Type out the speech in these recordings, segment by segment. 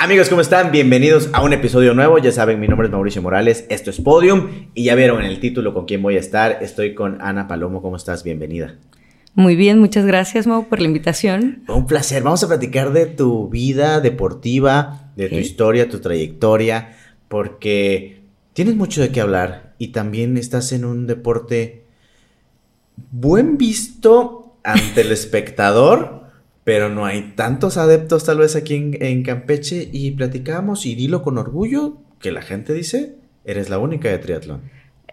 Amigos, ¿cómo están? Bienvenidos a un episodio nuevo. Ya saben, mi nombre es Mauricio Morales, esto es Podium y ya vieron en el título con quién voy a estar. Estoy con Ana Palomo. ¿Cómo estás? Bienvenida. Muy bien, muchas gracias, Mau, por la invitación. Un placer. Vamos a platicar de tu vida deportiva, de tu historia, tu trayectoria, porque tienes mucho de qué hablar y también estás en un deporte buen visto ante el espectador pero no hay tantos adeptos tal vez aquí en, Campeche y platicamos y dilo con orgullo que la gente dice, eres la única de triatlón.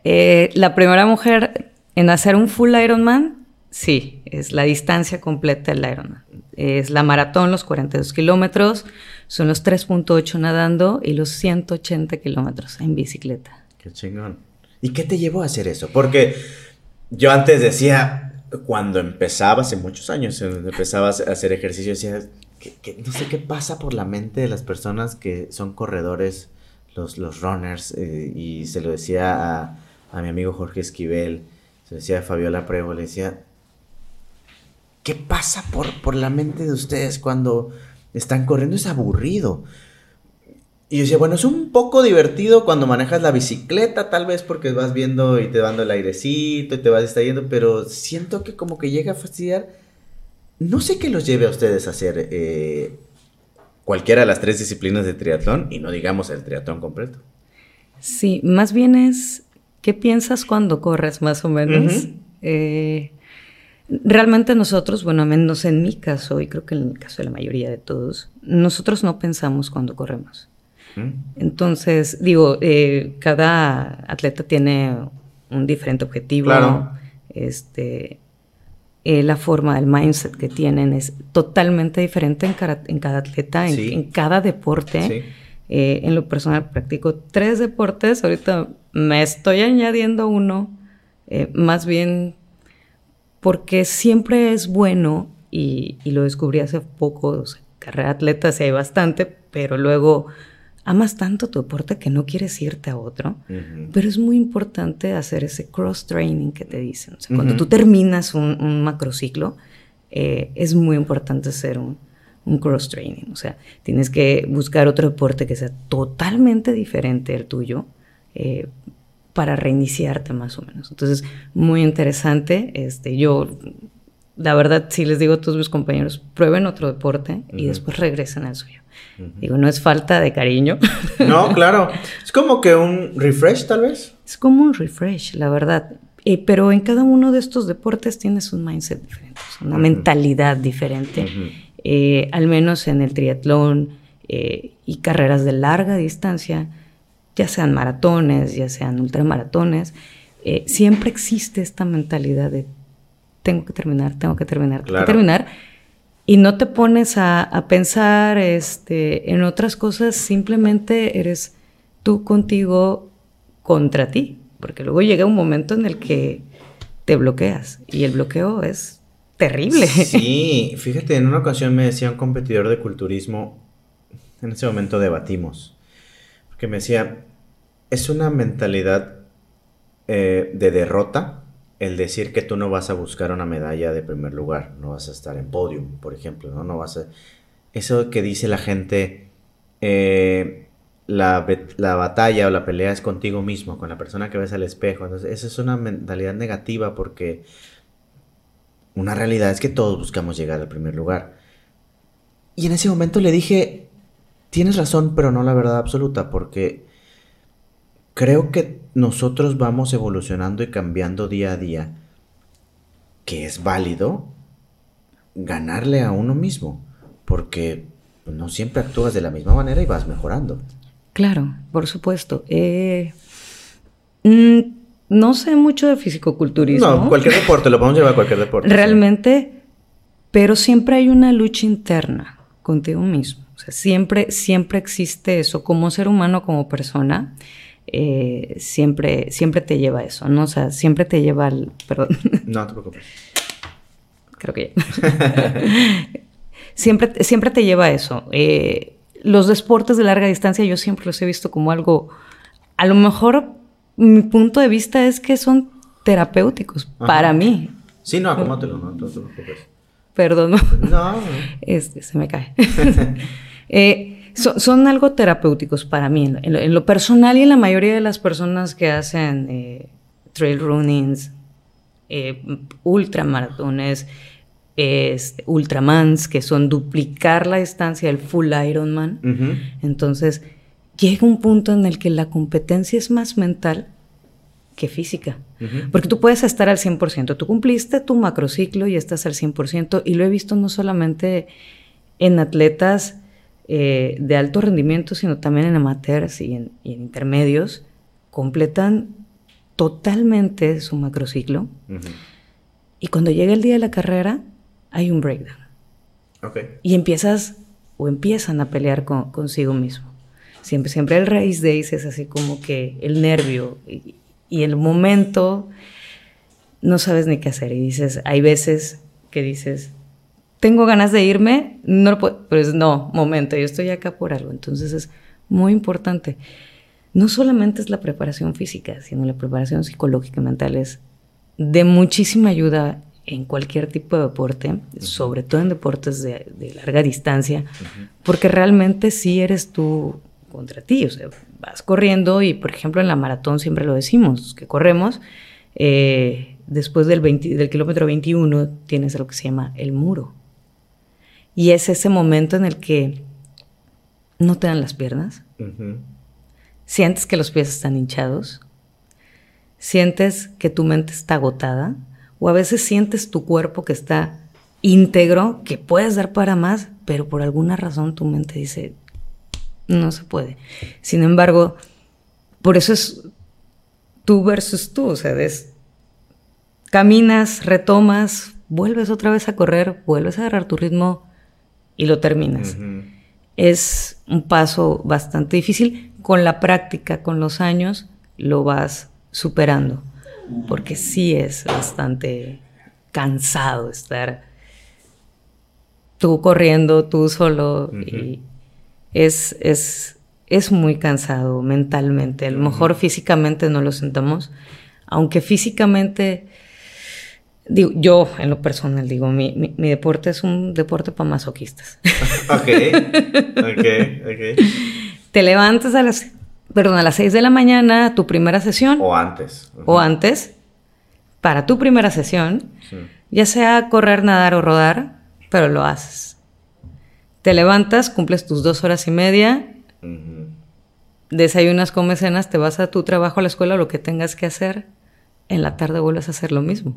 Eh, la primera mujer en hacer un full Ironman, sí, es la distancia completa del Ironman. Es la maratón, los 42 kilómetros, son los 3.8 nadando y los 180 kilómetros en bicicleta. Qué chingón. ¿Y qué te llevó a hacer eso? Porque yo antes decía, cuando empezaba, hace muchos años, empezabas a hacer ejercicio, decía, que, no sé qué pasa por la mente de las personas que son corredores, los, los runners, eh, y se lo decía a, a, mi amigo Jorge Esquivel, se lo decía a Fabiola Prevo, le decía, ¿qué pasa por, por la mente de ustedes cuando están corriendo? Es aburrido. Y yo decía, bueno, es un poco divertido cuando manejas la bicicleta, tal vez porque vas viendo y te dando el airecito y te vas distrayendo, pero siento que como que llega a fastidiar. No sé qué los lleve a ustedes a hacer eh, cualquiera de las tres disciplinas de triatlón y no digamos el triatlón completo. Sí, más bien es, ¿qué piensas cuando corres más o menos? Eh, realmente nosotros, bueno, menos en mi caso, y creo que en el caso de la mayoría de todos, nosotros no pensamos cuando corremos. Entonces, digo, eh, cada atleta tiene un diferente objetivo. Este, eh, la forma, el mindset que tienen es totalmente diferente en cada, en cada atleta, en, cada deporte. Eh, en lo personal practico tres deportes. Ahorita me estoy añadiendo uno, más bien porque siempre es bueno, y, y lo descubrí hace poco, o sea, carrera atleta sí hay bastante, pero luego amas tanto tu deporte que no quieres irte a otro, pero es muy importante hacer ese cross-training que te dicen. O sea, cuando tú terminas un, macrociclo, eh, es muy importante hacer un, cross-training. O sea, tienes que buscar otro deporte que sea totalmente diferente al tuyo eh, para reiniciarte más o menos. Entonces, muy interesante. Este, yo, la verdad, sí les digo a todos mis compañeros, prueben otro deporte y después regresen al suyo. Digo, no es falta de cariño. No, claro. Es como que un refresh, tal vez. Es como un refresh, la verdad. Eh, pero en cada uno de estos deportes tienes un mindset diferente, una mentalidad diferente. Eh, al menos en el triatlón eh, y carreras de larga distancia, ya sean maratones, ya sean ultramaratones, siempre existe esta mentalidad de tengo que terminar, tengo que terminar, tengo que terminar y no te pones a, pensar este, en otras cosas, simplemente eres tú contigo contra ti, porque luego llega un momento en el que te bloqueas y el bloqueo es terrible. Sí, fíjate, en una ocasión me decía un competidor de culturismo, en ese momento debatimos, porque me decía, es una mentalidad eh, de derrota el decir que tú no vas a buscar una medalla de primer lugar, no vas a estar en podium, por ejemplo, ¿no? No vas a... Eso que dice la gente, eh, la, batalla o la pelea es contigo mismo, con la persona que ves al espejo. Entonces, esa es una mentalidad negativa porque una realidad es que todos buscamos llegar al primer lugar. Y en ese momento le dije, tienes razón, pero no la verdad absoluta, porque creo que nosotros vamos evolucionando y cambiando día a día, que es válido ganarle a uno mismo, porque no siempre actúas de la misma manera y vas mejorando. Claro, por supuesto. Eh, mm, no sé mucho de fisicoculturismo. No, cualquier deporte, lo podemos llevar a cualquier deporte. Realmente, pero siempre hay una lucha interna contigo mismo. O sea, siempre, siempre existe eso como ser humano, como persona. Eh, siempre, siempre te lleva a eso, ¿no? O sea, siempre te lleva al... Perdón. No, te preocupes. Creo que siempre, siempre te lleva a eso. Eh, los deportes de larga distancia yo siempre los he visto como algo... A lo mejor mi punto de vista es que son terapéuticos para mí. Sí, no, acomótelo, no, no te preocupes. Perdón. No. Este, se me cae. eh, son, algo terapéuticos para mí, en lo, personal y en la mayoría de las personas que hacen eh, trail runnings, eh, ultramaratones, este, ultramans, que son duplicar la distancia del full Ironman. Entonces, llega un punto en el que la competencia es más mental que física. Porque tú puedes estar al 100%. Tú cumpliste tu macrociclo y estás al 100%. Y lo he visto no solamente en atletas eh, de alto rendimiento, sino también en amateurs y en, intermedios. Completan totalmente su macrociclo. Y cuando llega el día de la carrera, hay un breakdown. Y empiezas o empiezan a pelear consigo mismo. Siempre, siempre el race days es así como que el nervio y, el momento no sabes ni qué hacer. Y dices, hay veces que dices, tengo ganas de irme, no lo puedo, pero es no, momento, yo estoy acá por algo. Entonces es muy importante. No solamente es la preparación física, sino la preparación psicológica y mental es de muchísima ayuda en cualquier tipo de deporte, sobre todo en deportes de, larga distancia, porque realmente sí eres tú contra ti, o sea, vas corriendo y por ejemplo en la maratón siempre lo decimos, que corremos, eh, después del, del kilómetro 21 tienes lo que se llama el muro. Y es ese momento en el que no te dan las piernas, sientes que los pies están hinchados, sientes que tu mente está agotada, o a veces sientes tu cuerpo que está íntegro, que puedes dar para más, pero por alguna razón tu mente dice, no se puede. Sin embargo, por eso es tú versus tú, o sea, caminas, retomas, vuelves otra vez a correr, vuelves a agarrar tu ritmo y lo terminas. Es un paso bastante difícil. Con la práctica, con los años, lo vas superando porque sí es bastante cansado estar tú corriendo, tú solo, y es, es, es, muy cansado mentalmente. A lo mejor físicamente no lo sentamos, aunque físicamente, digo, yo en lo personal digo, mi, mi, deporte es un deporte para masoquistas. ok, ok, ok. Te levantas a las perdón, a las 6 de la mañana, tu primera sesión. O antes. O antes, para tu primera sesión, ya sea correr, nadar o rodar, pero lo haces. Te levantas, cumples tus dos horas y media, desayunas, comes cenas, te vas a tu trabajo, a la escuela, lo que tengas que hacer. En la tarde vuelves a hacer lo mismo.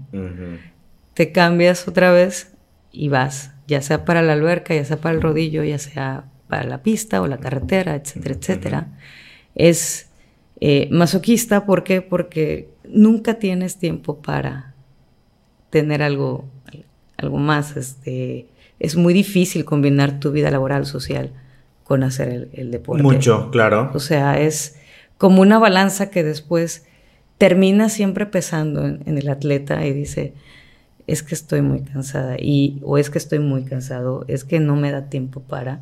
Te cambias otra vez y vas, ya sea para la alberca, ya sea para el rodillo, ya sea para la pista o la carretera, etcétera, etcétera es eh, masoquista. ¿Por qué? Porque nunca tienes tiempo para tener algo, algo más. Este, es muy difícil combinar tu vida laboral, social, con hacer el, deporte. Mucho, claro. O sea, es como una balanza que después termina siempre pesando en, el atleta y dice, es que estoy muy cansada y o es que estoy muy cansado, es que no me da tiempo para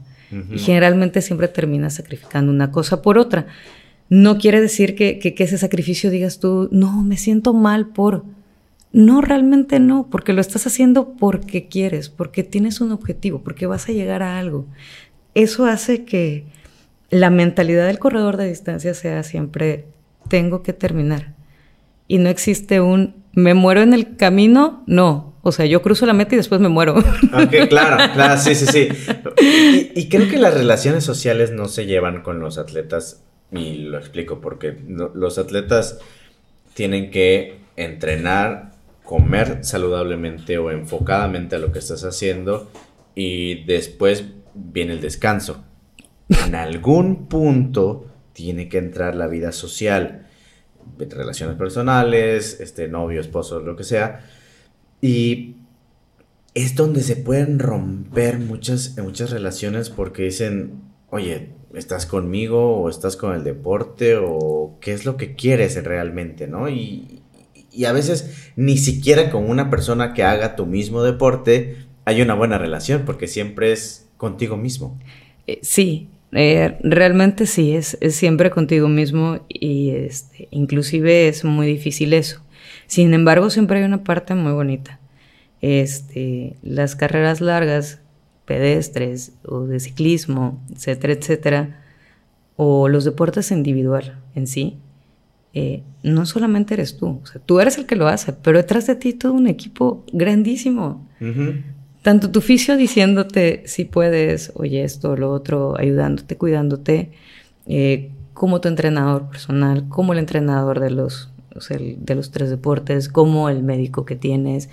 y generalmente siempre terminas sacrificando una cosa por otra. No quiere decir que, que, ese sacrificio digas tú, no, me siento mal por... No, realmente no, porque lo estás haciendo porque quieres, porque tienes un objetivo, porque vas a llegar a algo. Eso hace que la mentalidad del corredor de distancia sea siempre, tengo que terminar. Y no existe un, me muero en el camino, no, o sea, yo cruzo la meta y después me muero. Ok, claro, claro, sí, sí, sí. Y, creo que las relaciones sociales no se llevan con los atletas, y lo explico porque los atletas tienen que entrenar, comer saludablemente o enfocadamente a lo que estás haciendo y después viene el descanso. En algún punto tiene que entrar la vida social, relaciones personales, este novio, esposo, lo que sea y es donde se pueden romper muchas, muchas relaciones porque dicen, oye, ¿estás conmigo o estás con el deporte o qué es lo que quieres realmente, ¿no? Y, a veces ni siquiera con una persona que haga tu mismo deporte hay una buena relación porque siempre es contigo mismo. Eh, sí, eh, realmente sí, es, es, siempre contigo mismo y este, inclusive es muy difícil eso. Sin embargo, siempre hay una parte muy bonita. Este, las carreras largas pedestres o de ciclismo, etcétera, etcétera, o los deportes individual en sí, eh, no solamente eres tú, o sea, tú eres el que lo hace, pero detrás de ti todo un equipo grandísimo. Tanto tu fisio diciéndote si puedes, oye esto, lo otro, ayudándote, cuidándote, eh, como tu entrenador personal, como el entrenador de los, de los tres deportes, como el médico que tienes.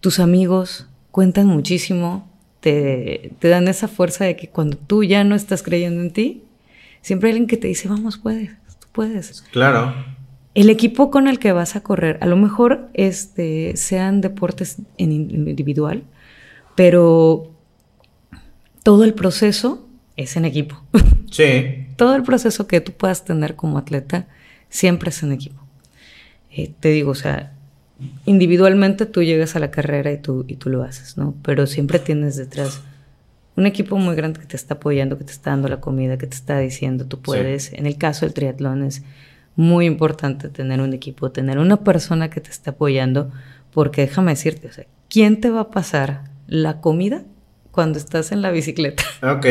Tus amigos cuentan muchísimo, te, te dan esa fuerza de que cuando tú ya no estás creyendo en ti, siempre hay alguien que te dice, vamos, puedes, tú puedes. Claro. El equipo con el que vas a correr, a lo mejor este, sean deportes en individual, pero todo el proceso es en equipo. Sí. todo el proceso que tú puedas tener como atleta siempre es en equipo. Eh, te digo, o sea, individualmente tú llegas a la carrera y tú, y tú lo haces, ¿no? Pero siempre tienes detrás un equipo muy grande que te está apoyando, que te está dando la comida, que te está diciendo, tú puedes. En el caso del triatlón es muy importante tener un equipo, tener una persona que te está apoyando, porque déjame decirte, o sea, ¿quién te va a pasar la comida cuando estás en la bicicleta? Ok,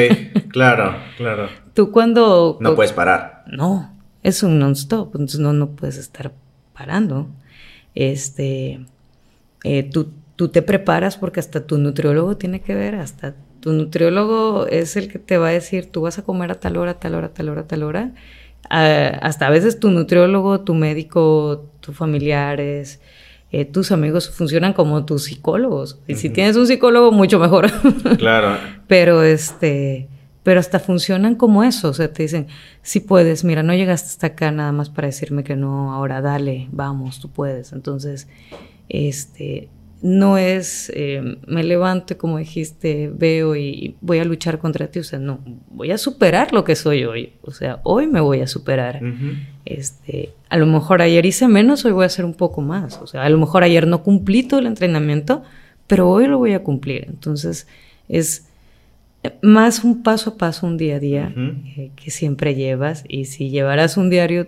claro, claro. Tú cuando... No puedes parar. No, es un non-stop, entonces no, no puedes estar parando. Este, eh, tú, tú te preparas porque hasta tu nutriólogo tiene que ver, hasta tu nutriólogo es el que te va a decir, tú vas a comer a tal hora, tal hora, tal hora, tal hora. Ah, hasta a veces tu nutriólogo, tu médico, tus familiares, eh, tus amigos funcionan como tus psicólogos. Y si tienes un psicólogo, mucho mejor. Claro. pero este, pero hasta funcionan como eso. O sea, te dicen, si puedes, mira, no llegaste hasta acá nada más para decirme que no, ahora dale, vamos, tú puedes. Entonces, este, no es eh, me levanto, como dijiste, veo y voy a luchar contra ti. O sea, no, voy a superar lo que soy hoy. O sea, hoy me voy a superar. este, a lo mejor ayer hice menos, hoy voy a hacer un poco más. O sea, a lo mejor ayer no cumplí todo el entrenamiento, pero hoy lo voy a cumplir. Entonces, es más un paso a paso, un día a día eh, que siempre llevas. Y si llevaras un diario,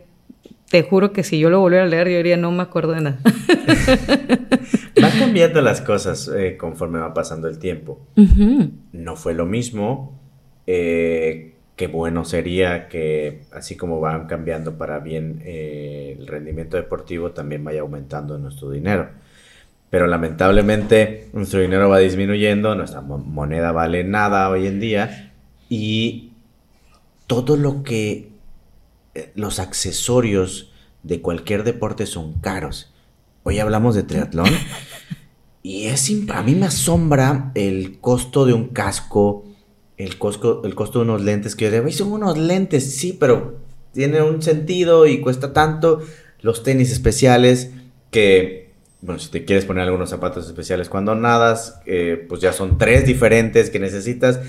te juro que si yo lo volviera a leer, yo diría, no me acuerdo de nada. Van cambiando las cosas eh, conforme va pasando el tiempo. No fue lo mismo. Eh, qué bueno sería que así como van cambiando para bien eh, el rendimiento deportivo, también vaya aumentando nuestro dinero. Pero lamentablemente nuestro dinero va disminuyendo, nuestra moneda vale nada hoy en día y todo lo que los accesorios de cualquier deporte son caros. Hoy hablamos de triatlón. y es a mí me asombra el costo de un casco, el costo, el costo de unos lentes que yo digo, son unos lentes, sí, pero tiene un sentido y cuesta tanto. Los tenis especiales que, bueno, si te quieres poner algunos zapatos especiales cuando nadas, eh, pues ya son tres diferentes que necesitas.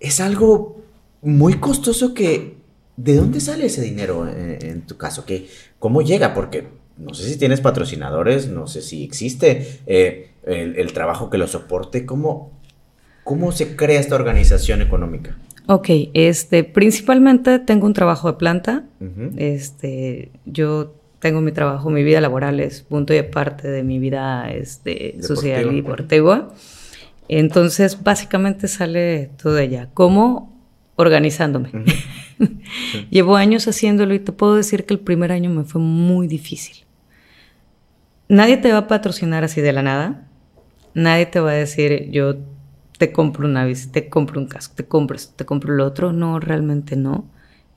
Es algo muy costoso que... ¿De dónde sale ese dinero en, en tu caso? ¿Qué, ¿Cómo llega? Porque no sé si tienes patrocinadores, no sé si existe eh, el, trabajo que lo soporte. ¿Cómo, ¿Cómo se crea esta organización económica? Ok, este, principalmente tengo un trabajo de planta. Este, yo tengo mi trabajo, mi vida laboral es punto y aparte de mi vida este, social y deportiva. Entonces, básicamente sale todo de allá. ¿Cómo? Organizándome. Llevo años haciéndolo y te puedo decir que el primer año me fue muy difícil. Nadie te va a patrocinar así de la nada. Nadie te va a decir, yo te compro una bici, te compro un casco, te compro esto, te compro lo otro. No, realmente no.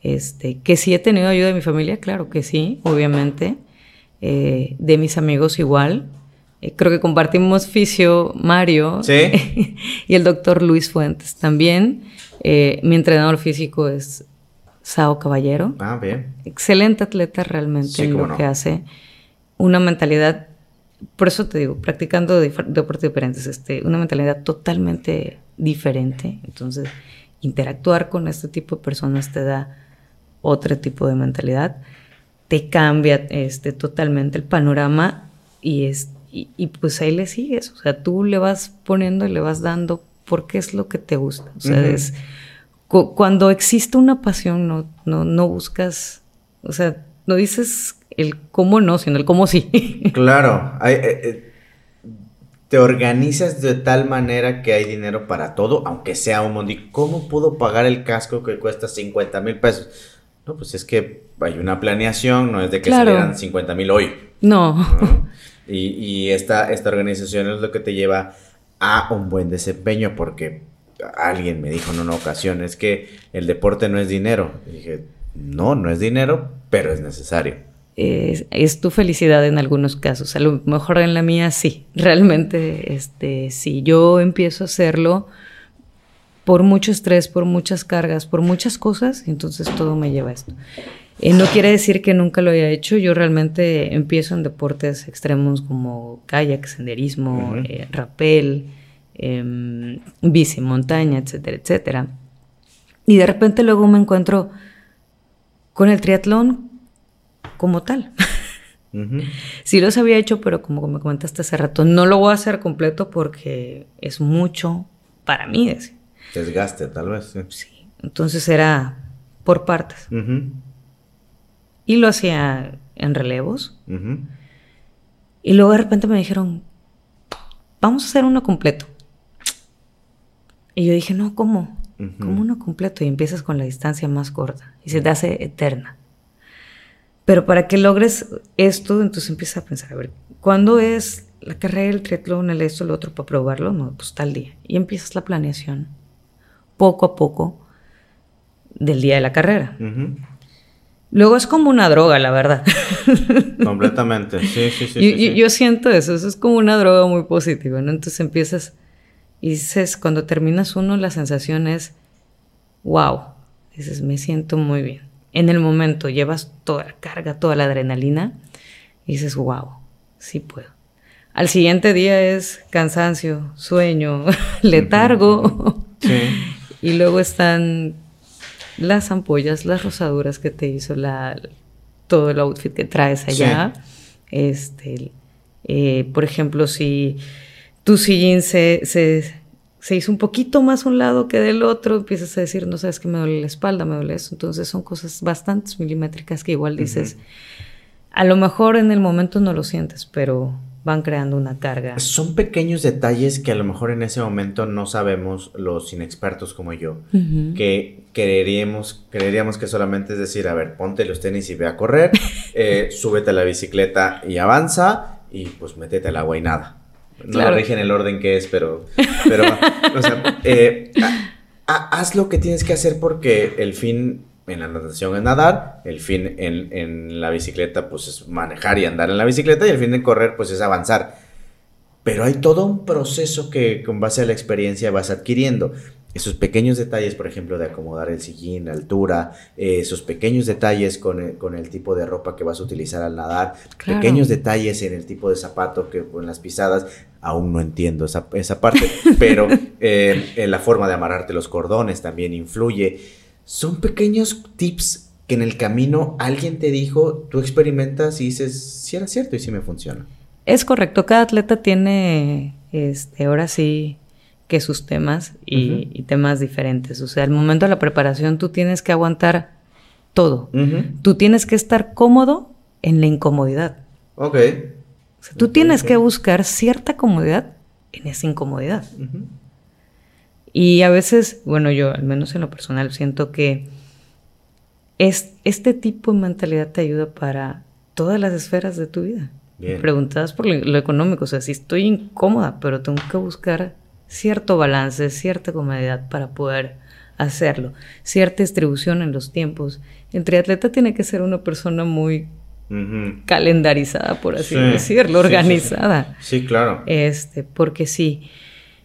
Este, que sí he tenido ayuda de mi familia, claro que sí, obviamente. Eh, de mis amigos igual. Eh, creo que compartimos fisio Mario y el doctor Luis Fuentes también. Eh, mi entrenador físico es Sao Caballero. Ah, bien. Excelente atleta realmente en lo que hace una mentalidad, por eso te digo, practicando deportes diferentes, este, una mentalidad totalmente diferente. Entonces, interactuar con este tipo de personas te da otro tipo de mentalidad, te cambia este, totalmente el panorama y, es, y, pues ahí le sigues. O sea, tú le vas poniendo y le vas dando porque es lo que te gusta. O sea, es, cuando existe una pasión, no, no, no buscas, o sea, no dices el cómo no, sino el cómo sí. claro. Eh, eh, te organizas de tal manera que hay dinero para todo, aunque sea un montón. ¿Cómo pudo pagar el casco que cuesta 50 mil pesos? No, pues es que hay una planeación, no es de que salieran 50 mil hoy. No. Y, y esta, esta organización es lo que te lleva a un buen desempeño, porque alguien me dijo en una ocasión, es que el deporte no es dinero. Y dije, no, no es dinero, pero es necesario. Es, tu felicidad en algunos casos. A lo mejor en la mía sí. Realmente, este, si yo empiezo a hacerlo por mucho estrés, por muchas cargas, por muchas cosas, entonces todo me lleva a esto. Eh, no quiere decir que nunca lo haya hecho. Yo realmente empiezo en deportes extremos como kayak, senderismo, eh, rappel, eh, bici, montaña, etcétera, etcétera. Y de repente luego me encuentro con el triatlón como tal. Sí los había hecho, pero como me comentaste hace rato, no lo voy a hacer completo porque es mucho para mí. Desgaste, tal vez. Sí. Entonces era por partes. Y lo hacía en relevos. Y luego de repente me dijeron, vamos a hacer uno completo. Y yo dije, no, ¿cómo? ¿Cómo uno completo? Y empiezas con la distancia más corta y se te hace eterna. Pero para que logres esto, entonces empiezas a pensar, a ver, ¿cuándo es la carrera, el triatlón, el esto, el otro, para probarlo? No, pues tal día. Y empiezas la planeación, poco a poco, del día de la carrera. Luego es como una droga, la verdad. Completamente, sí, sí, sí. Yo, yo, siento eso, eso es como una droga muy positiva, ¿no? Entonces empiezas y dices, cuando terminas uno, la sensación es, wow, dices, me siento muy bien en el momento llevas toda la carga, toda la adrenalina y dices, wow, sí puedo. Al siguiente día es cansancio, sueño, letargo. y luego están las ampollas, las rosaduras que te hizo la, todo el outfit que traes allá. Este, eh, por ejemplo, si tu sillín se, se se hizo un poquito más un lado que del otro, empiezas a decir, no sabes que me duele la espalda, me duele eso. Entonces son cosas bastante milimétricas que igual dices, a lo mejor en el momento no lo sientes, pero van creando una carga. Son pequeños detalles que a lo mejor en ese momento no sabemos los inexpertos como yo, que creeríamos, creeríamos que solamente es decir, a ver, ponte los tenis y ve a correr, eh, súbete a la bicicleta y avanza y pues métete al agua y nada. No lo en el orden que es, pero, pero o sea, eh, haz lo que tienes que hacer porque el fin en la natación es nadar, el fin en, en, la bicicleta pues es manejar y andar en la bicicleta y el fin de correr pues es avanzar. Pero hay todo un proceso que con base a la experiencia vas adquiriendo esos pequeños detalles, por ejemplo, de acomodar el sillín, la altura, eh, esos pequeños detalles con el, tipo de ropa que vas a utilizar al nadar, pequeños detalles en el tipo de zapato que con las pisadas, aún no entiendo esa, parte, pero eh, en la forma de amarrarte los cordones también influye. Son pequeños tips que en el camino alguien te dijo, tú experimentas y dices, si era cierto y si me funciona. Es correcto, cada atleta tiene, este, ahora sí, que sus temas y, temas diferentes. O sea, al momento de la preparación tú tienes que aguantar todo. Tú tienes que estar cómodo en la incomodidad. Ok. O sea, tú tienes que buscar cierta comodidad en esa incomodidad. Y a veces, bueno, yo al menos en lo personal siento que es, este tipo de mentalidad te ayuda para todas las esferas de tu vida. Bien. Preguntadas por lo, económico, o sea, si estoy incómoda, pero tengo que buscar cierto balance, cierta comodidad para poder hacerlo, cierta distribución en los tiempos. El triatleta tiene que ser una persona muy calendarizada, por así decirlo, organizada. Sí, claro. Este, porque sí,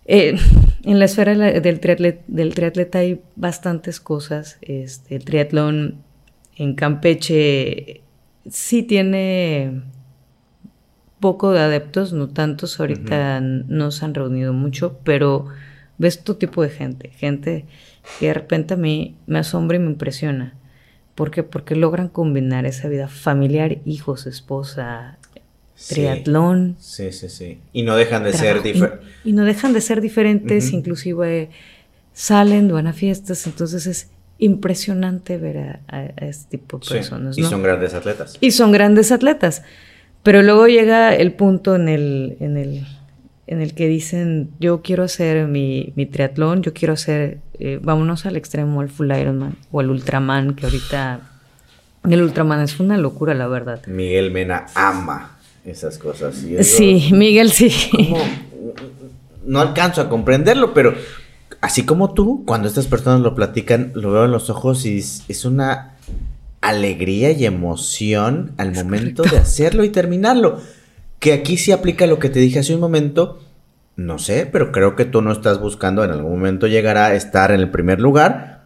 eh, en la esfera del triatleta, del triatleta hay bastantes cosas. Este, el triatlón en Campeche sí tiene poco de adeptos, no tantos, ahorita no se han reunido mucho, pero ves tu tipo de gente, gente que de repente a mí me asombra y me impresiona. ¿Por qué? Porque logran combinar esa vida familiar, hijos, esposa, triatlón. Sí, sí, sí. Y no dejan de ser diferentes. Y, no dejan de ser diferentes, inclusive salen, van a fiestas, entonces es impresionante ver a, este tipo de personas. Y son grandes atletas. Y son grandes atletas. Pero luego llega el punto en el, en el, en el que dicen, yo quiero hacer mi, mi triatlón, yo quiero hacer, eh, vámonos al extremo, al full Ironman o al Ultraman, que ahorita el Ultraman es una locura, la verdad. Miguel Mena ama esas cosas. sí, Miguel sí. No alcanzo a comprenderlo, pero así como tú, cuando estas personas lo platican, lo veo en los ojos y es una alegría y emoción al momento de hacerlo y terminarlo. Que aquí sí aplica lo que te dije hace un momento. No sé, pero creo que tú no estás buscando en algún momento llegar a estar en el primer lugar.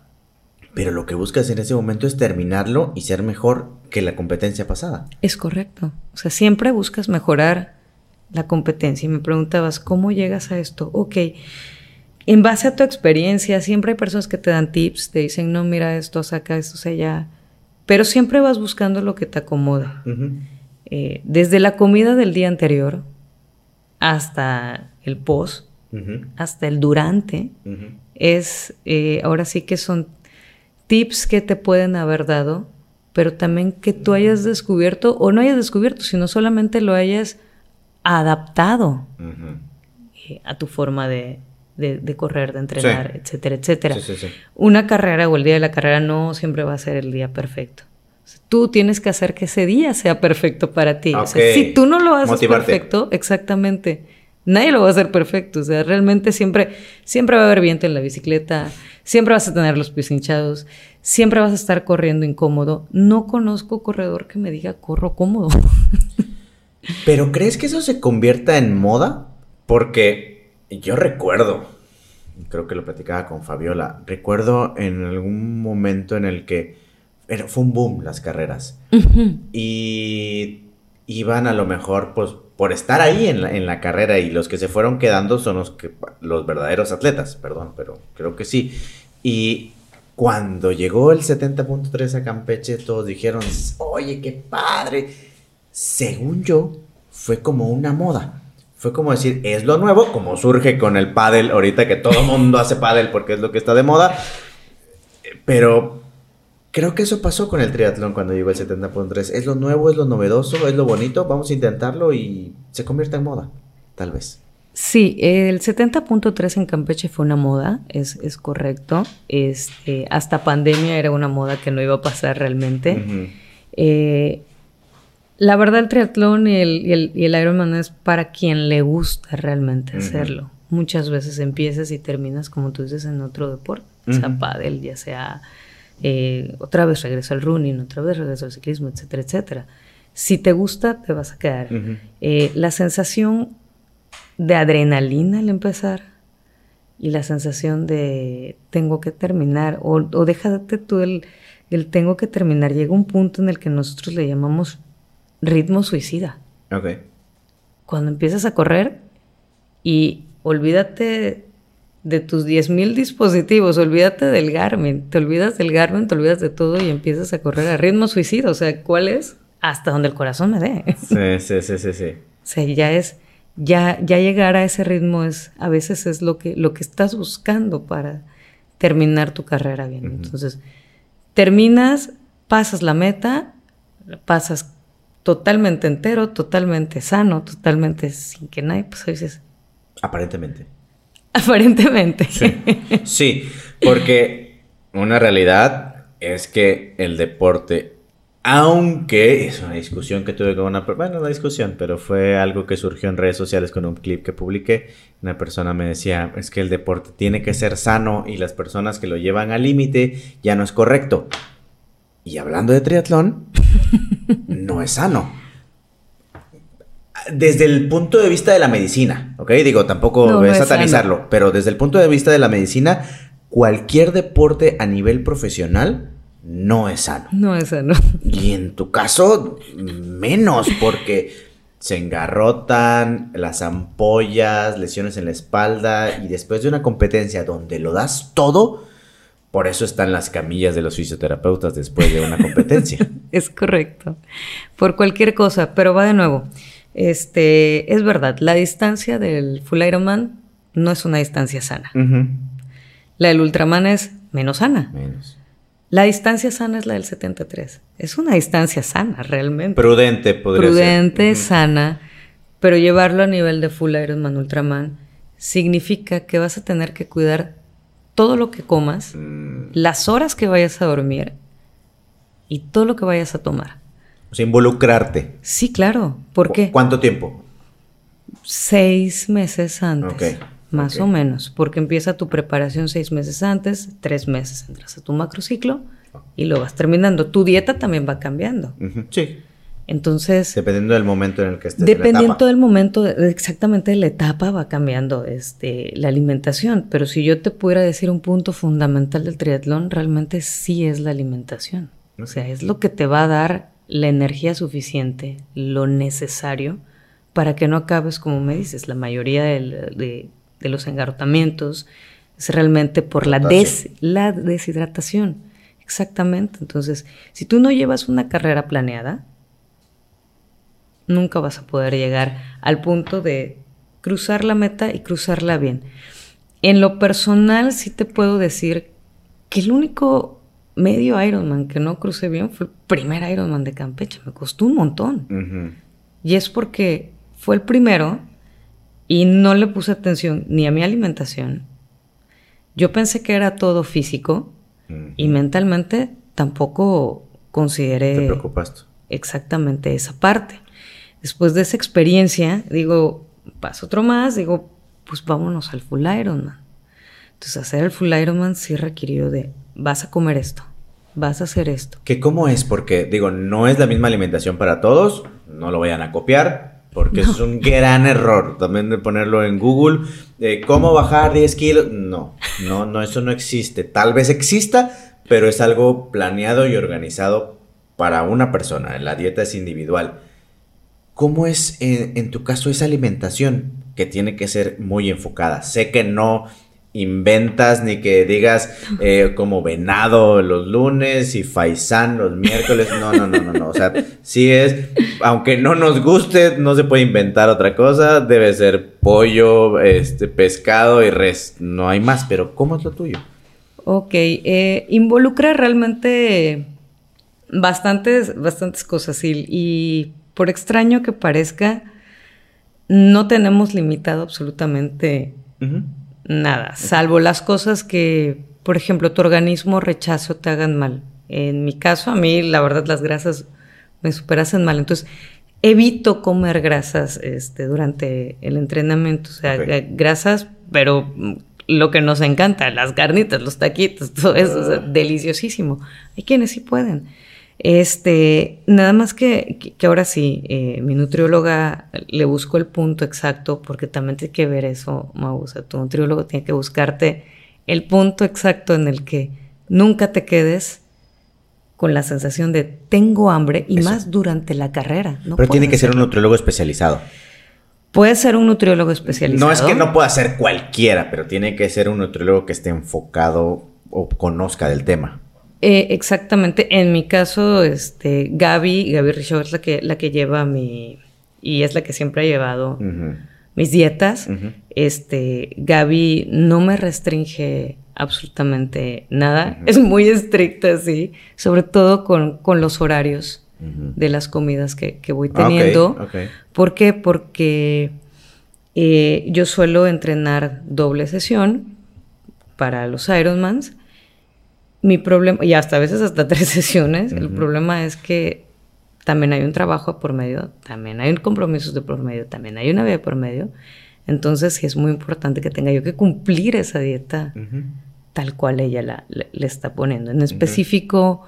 Pero lo que buscas en ese momento es terminarlo y ser mejor que la competencia pasada. Es correcto. O sea, siempre buscas mejorar la competencia. Y me preguntabas, ¿cómo llegas a esto? Ok, en base a tu experiencia, siempre hay personas que te dan tips, te dicen, no, mira esto, saca esto, o sea, ya. Pero siempre vas buscando lo que te acomoda. Eh, desde la comida del día anterior hasta el post, hasta el durante, es, eh, ahora sí que son tips que te pueden haber dado, pero también que tú hayas descubierto, o no hayas descubierto, sino solamente lo hayas adaptado eh, a tu forma de, de, correr, de entrenar, etcétera, etcétera. Una carrera o el día de la carrera no siempre va a ser el día perfecto tú tienes que hacer que ese día sea perfecto para ti. si tú no lo haces perfecto, exactamente, nadie lo va a hacer perfecto. O sea, realmente siempre, siempre va a haber viento en la bicicleta, siempre vas a tener los pies hinchados, siempre vas a estar corriendo incómodo. No conozco corredor que me diga corro cómodo. Pero ¿crees que eso se convierta en moda? Porque yo recuerdo, creo que lo platicaba con Fabiola, recuerdo en algún momento en el que pero fue un boom las carreras. Y iban a lo mejor, pues, por estar ahí en la, en la, carrera y los que se fueron quedando son los, que, los verdaderos atletas, perdón, pero creo que sí. Y cuando llegó el 70.3 a Campeche, todos dijeron, oye, qué padre. Según yo, fue como una moda. Fue como decir, es lo nuevo, como surge con el pádel ahorita que todo el mundo hace pádel porque es lo que está de moda. Pero Creo que eso pasó con el triatlón cuando llegó el 70.3. Es lo nuevo, es lo novedoso, es lo bonito. Vamos a intentarlo y se convierte en moda, tal vez. Sí, el 70.3 en Campeche fue una moda, es, es correcto. Este, hasta pandemia era una moda que no iba a pasar realmente. Eh, la verdad, el triatlón y el, y, el, Ironman es para quien le gusta realmente hacerlo. Muchas veces empiezas y terminas, como tú dices, en otro deporte, sea pádel, ya sea eh, otra vez regreso al running, otra vez regreso al ciclismo, etcétera, etcétera. Si te gusta, te vas a quedar. Eh, la sensación de adrenalina al empezar y la sensación de tengo que terminar o, o déjate tú el, el, tengo que terminar. Llega un punto en el que nosotros le llamamos ritmo suicida. Ok. Cuando empiezas a correr y olvídate de tus 10.000 dispositivos, olvídate del Garmin, te olvidas del Garmin, te olvidas de todo y empiezas a correr a ritmo suicida. O sea, ¿cuál es? Hasta donde el corazón me dé. Sí, sí, sí, sí, sí. O sea, ya es, ya, ya llegar a ese ritmo es, a veces es lo que, lo que estás buscando para terminar tu carrera bien. Entonces, terminas, pasas la meta, pasas totalmente entero, totalmente sano, totalmente sin que nadie, pues dices... Aparentemente. Aparentemente. Sí. porque una realidad es que el deporte, aunque es una discusión que tuve con una bueno, una discusión, pero fue algo que surgió en redes sociales con un clip que publiqué. Una persona me decía, es que el deporte tiene que ser sano y las personas que lo llevan al límite ya no es correcto. Y hablando de triatlón, no es sano desde el punto de vista de la medicina, ¿ok? Digo, tampoco voy a satanizarlo, pero desde el punto de vista de la medicina, cualquier deporte a nivel profesional no es sano. No es sano. Y en tu caso, menos, porque se engarrotan las ampollas, lesiones en la espalda, y después de una competencia donde lo das todo, por eso están las camillas de los fisioterapeutas después de una competencia. es correcto. Por cualquier cosa, pero va de nuevo. Este, es verdad, la distancia del Full Ironman no es una distancia sana. La del Ultraman es menos sana. Menos. La distancia sana es la del 73. Es una distancia sana, realmente. Prudente, podría Prudente, sana, Pero llevarlo a nivel de Full Ironman Ultraman significa que vas a tener que cuidar todo lo que comas, Mm. las horas que vayas a dormir y todo lo que vayas a tomar. O sea, involucrarte. Sí, claro. ¿Por ¿Cu- qué? ¿Cuánto tiempo? Seis meses antes. Ok, Más o menos. Porque empieza tu preparación seis meses antes, tres meses entras a tu macrociclo y lo vas terminando. Tu dieta también va cambiando. Sí. Entonces, Dependiendo del momento en el que estés. dependiendo del momento, de- exactamente de la etapa va cambiando este, la alimentación. Pero si yo te pudiera decir un punto fundamental del triatlón, realmente sí es la alimentación. O sea, es lo que te va a dar la energía suficiente, lo necesario para que no acabes, como me dices, la mayoría del- de, de los engarrotamientos es realmente por la, des- la deshidratación. Exactamente. Entonces, si tú no llevas una carrera planeada, nunca vas a poder llegar al punto de cruzar la meta y cruzarla bien. En lo personal, sí te puedo decir que el único medio Ironman que no crucé bien fue el primer Ironman de Campeche. Me costó un montón. Ujú. Y es porque fue el primero y no le puse atención ni a mi alimentación. Yo pensé que era todo físico Ujú. y mentalmente tampoco consideré Te preocupaste. exactamente esa parte. Después de esa experiencia, digo, paso otro más, digo, pues vámonos al full Ironman. Entonces, hacer el full Ironman sí requirió de, vas a comer esto, vas a hacer esto. ¿Que cómo es? Porque, digo, no es la misma alimentación para todos. No lo vayan a copiar. Porque es un gran error. También de ponerlo en Google. eh, ¿Cómo bajar 10 kilos? No, no, no, eso no existe. Tal vez exista, pero es algo planeado y organizado para una persona. La dieta es individual. ¿Cómo es en, en tu caso esa alimentación que tiene que ser muy enfocada? Sé que no inventas ni que digas eh, como venado los lunes y faisán los miércoles. No, no, no, no, no. O sea, sí es, aunque no nos guste, no se puede inventar otra cosa. Debe ser pollo, este, pescado y res. No hay más, pero ¿cómo es lo tuyo? Ok, eh, involucra realmente bastantes, bastantes cosas y, y por extraño que parezca, no tenemos limitado absolutamente nada, salvo las cosas que, por ejemplo, tu organismo rechazo te hagan mal. En mi caso, a mí, la verdad, las grasas me superhacen mal. Entonces, evito comer grasas este, durante el entrenamiento. O sea, eh, grasas, pero lo que nos encanta, las carnitas, los taquitos, todo eso, o sea, Ah. deliciosísimo. Hay quienes sí pueden. Este, nada más que, que- ahora sí, eh, mi nutrióloga le buscó el punto exacto, porque también tiene que ver eso, Mau. O sea, tu nutriólogo tiene que buscarte el punto exacto en el que nunca te quedes con la sensación de tengo hambre y Eso. más durante la carrera. No Pero tiene que ser un nutriólogo especializado. Puede ser un nutriólogo especializado. No es que no pueda ser cualquiera, pero tiene que ser un nutriólogo que esté enfocado o conozca del tema. Eh, exactamente. En mi caso, este, Gaby, Gaby Richaud es la que, la que lleva mi. Y es la que siempre ha llevado mis dietas. Este, Gaby no me restringe absolutamente nada. Es muy estricta, sí. Sobre todo con, con los horarios de las comidas que, que voy Ah, teniendo. ¿Por qué? Porque eh, yo suelo entrenar doble sesión para los Ironmans. Mi problema, y hasta a veces hasta tres sesiones, el problema es que también hay un trabajo por medio, también hay un compromisos de por medio, también hay una vida por medio. Entonces sí es muy importante que tenga yo que cumplir esa dieta tal cual ella la, le, le está poniendo. En específico,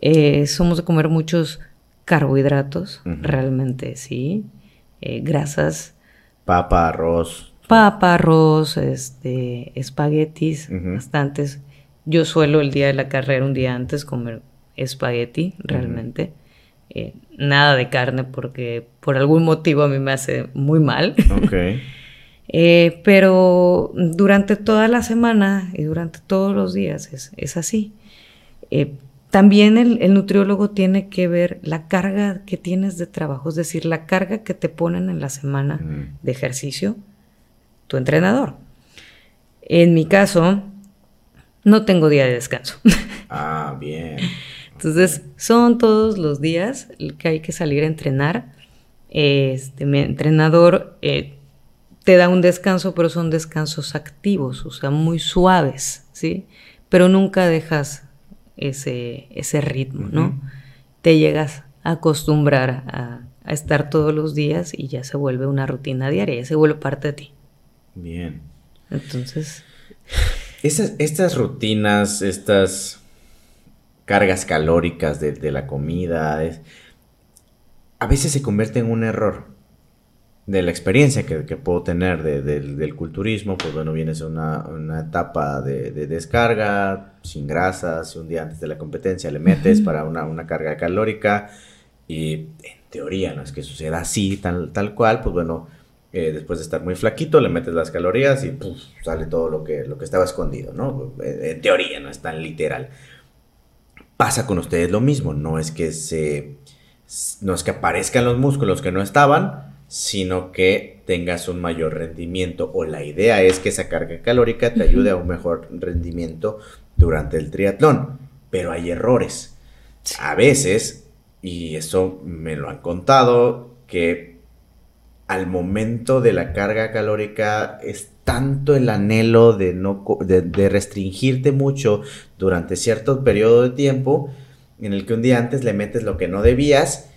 eh, somos de comer muchos carbohidratos, realmente, sí. Eh, grasas, Papa, arroz. papa, arroz, este, espaguetis, bastantes. Yo suelo el día de la carrera, un día antes, comer espagueti, realmente. Eh, nada de carne porque por algún motivo a mí me hace muy mal. Ok. Eh, pero durante toda la semana y durante todos los días es, es así. Eh, también el, el nutriólogo tiene que ver la carga que tienes de trabajo, es decir, la carga que te ponen en la semana de ejercicio tu entrenador. En mi caso, no tengo día de descanso. Ah, bien. Entonces, son todos los días que hay que salir a entrenar. este, mi entrenador eh, te da un descanso, pero son descansos activos, o sea, muy suaves, ¿sí? Pero nunca dejas ese, ese ritmo, ¿no? Te llegas a acostumbrar a, a, estar todos los días y ya se vuelve una rutina diaria, ya se vuelve parte de ti. Bien. Entonces... Estas, estas rutinas, estas cargas calóricas de, de la comida, es, a veces se convierte en un error de la experiencia que, que puedo tener de, del culturismo, pues bueno, vienes a una, una etapa de, de, descarga, sin grasas, un día antes de la competencia le metes para una, una, carga calórica y en teoría no es que suceda así, tal, tal cual, pues bueno, eh, después de estar muy flaquito le metes las calorías y puf, sale todo lo que, lo que estaba escondido, ¿no? En teoría, no es tan literal. Pasa con ustedes lo mismo, no es que se no es que aparezcan los músculos que no estaban, sino que tengas un mayor rendimiento o la idea es que esa carga calórica te ayude a un mejor rendimiento durante el triatlón, pero hay errores. A veces, y eso me lo han contado, que al momento de la carga calórica es tanto el anhelo de, no, de, de restringirte mucho durante cierto periodo de tiempo, en el que un día antes le metes lo que no debías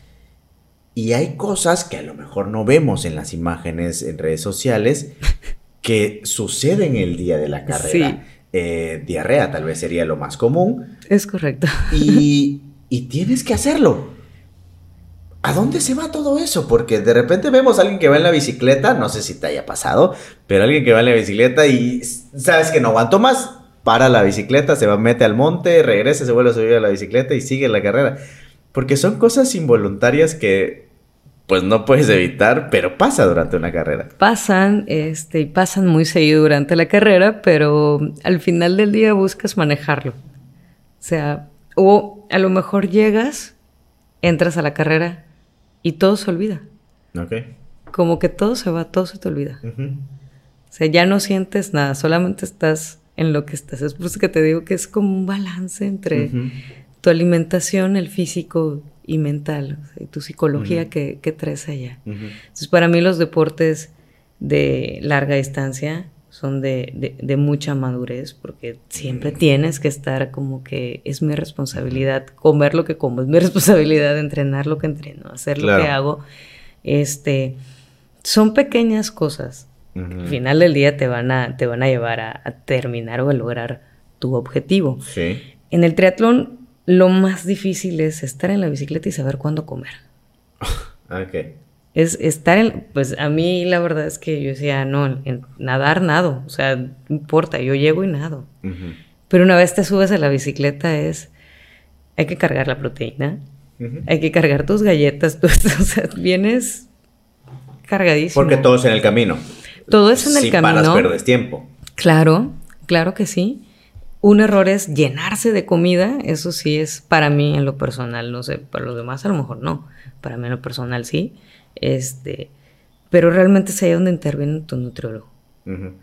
y hay cosas que a lo mejor no vemos en las imágenes en redes sociales que suceden el día de la carrera. Sí. Eh, diarrea tal vez sería lo más común. Es correcto. Y, y, tienes que hacerlo. ¿A dónde se va todo eso? Porque de repente vemos a alguien que va en la bicicleta, no sé si te haya pasado, pero alguien que va en la bicicleta y sabes que no aguanto más, para la bicicleta, se va, mete al monte, regresa, se vuelve a subir a la bicicleta y sigue la carrera. Porque son cosas involuntarias que pues no puedes evitar, pero pasa durante una carrera. Pasan, este, y pasan muy seguido durante la carrera, pero al final del día buscas manejarlo. O sea, o a lo mejor llegas, entras a la carrera y todo se olvida. Ok. Como que todo se va, todo se te olvida. Uh -huh. O sea, ya no sientes nada, solamente estás en lo que estás. Es por eso que te digo que es como un balance entre uh -huh. tu alimentación, el físico y mental, o sea, y tu psicología uh -huh. que, que, traes allá. Entonces, para mí los deportes de larga distancia son de, de, de mucha madurez, porque siempre tienes que estar como que es mi responsabilidad comer lo que como, es mi responsabilidad entrenar lo que entreno, hacer claro. lo que hago. Este, son pequeñas cosas. Uh -huh. Al final del día te van a, te van a llevar a, a terminar o a lograr tu objetivo. Sí. En el triatlón lo más difícil es estar en la bicicleta y saber cuándo comer. ok. Es estar en, pues a mí la verdad es que yo decía, no, en nadar nado, o sea, no importa, yo llego y nado. Uh -huh. Pero una vez te subes a la bicicleta es, hay que cargar la proteína, uh -huh. hay que cargar tus galletas, tú, o sea, vienes cargadísimo. Porque todo es en el camino. Todo es en el si camino. Si paras, pierdes tiempo. Claro, claro que sí. Un error es llenarse de comida, eso sí es para mí en lo personal, no sé, para los demás a lo mejor no, para mí en lo personal sí, este, pero realmente es ahí donde interviene tu nutriólogo. Uh -huh.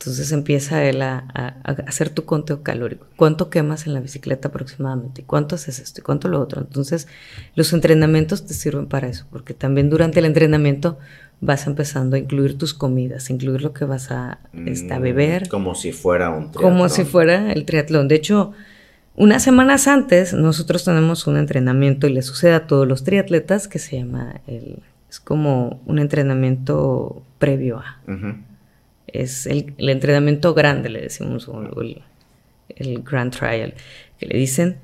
Entonces empieza él a, a, a, hacer tu conteo calórico, cuánto quemas en la bicicleta aproximadamente, cuánto haces esto y cuánto lo otro. Entonces los entrenamientos te sirven para eso, porque también durante el entrenamiento vas empezando a incluir tus comidas, incluir lo que vas a, este, a beber. Como si fuera un triatlón. Como si fuera el triatlón. De hecho, unas semanas antes nosotros tenemos un entrenamiento y le sucede a todos los triatletas que se llama el... Es como un entrenamiento previo a. Uh -huh. Es el, el, entrenamiento grande, le decimos, o el, el Grand Trial, que le dicen,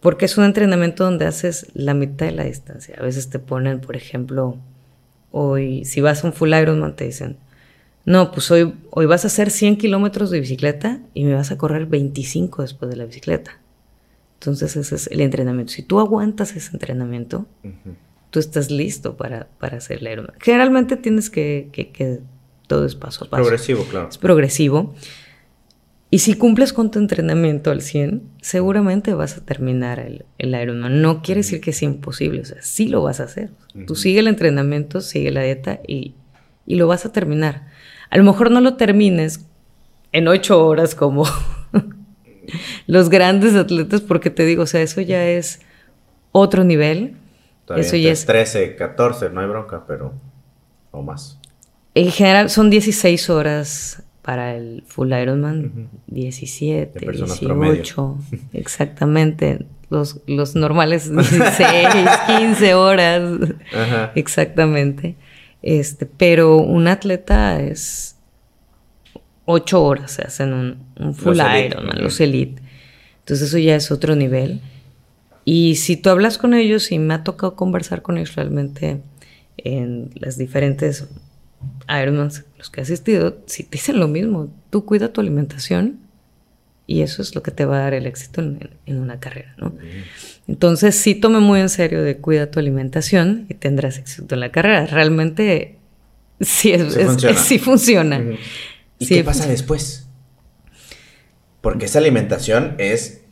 porque es un entrenamiento donde haces la mitad de la distancia. A veces te ponen, por ejemplo, hoy, si vas a un full Ironman, te dicen, no, pues hoy, hoy vas a hacer 100 kilómetros de bicicleta y me vas a correr 25 después de la bicicleta. Entonces ese es el entrenamiento. Si tú aguantas ese entrenamiento, uh -huh. Tú estás listo para, para hacer el Ironman. Generalmente tienes que, que, que todo es paso a paso. Progresivo, claro. Es progresivo. Y si cumples con tu entrenamiento al 100, seguramente vas a terminar el, el Ironman. No quiere decir que es imposible, o sea, sí lo vas a hacer. Uh -huh. Tú sigue el entrenamiento, sigue la dieta y, y, lo vas a terminar. A lo mejor no lo termines en ocho horas como los grandes atletas, porque te digo, o sea, eso ya es otro nivel. Eso ya es 13, 14, no hay bronca, pero o más. En general son 16 horas para el full Ironman, 17, 18, exactamente. Los, los normales 16, 15 horas, exactamente. Este, pero un atleta es 8 horas, se hacen un, full Ironman, los elite. Entonces eso ya es otro nivel. Y si tú hablas con ellos, y me ha tocado conversar con ellos realmente en las diferentes Ironmans los que he asistido, si te dicen lo mismo, tú cuida tu alimentación y eso es lo que te va a dar el éxito en, una carrera, ¿no? Entonces sí tome muy en serio de cuida tu alimentación y tendrás éxito en la carrera. Realmente sí, funciona. ¿Y qué pasa después? Porque esa alimentación es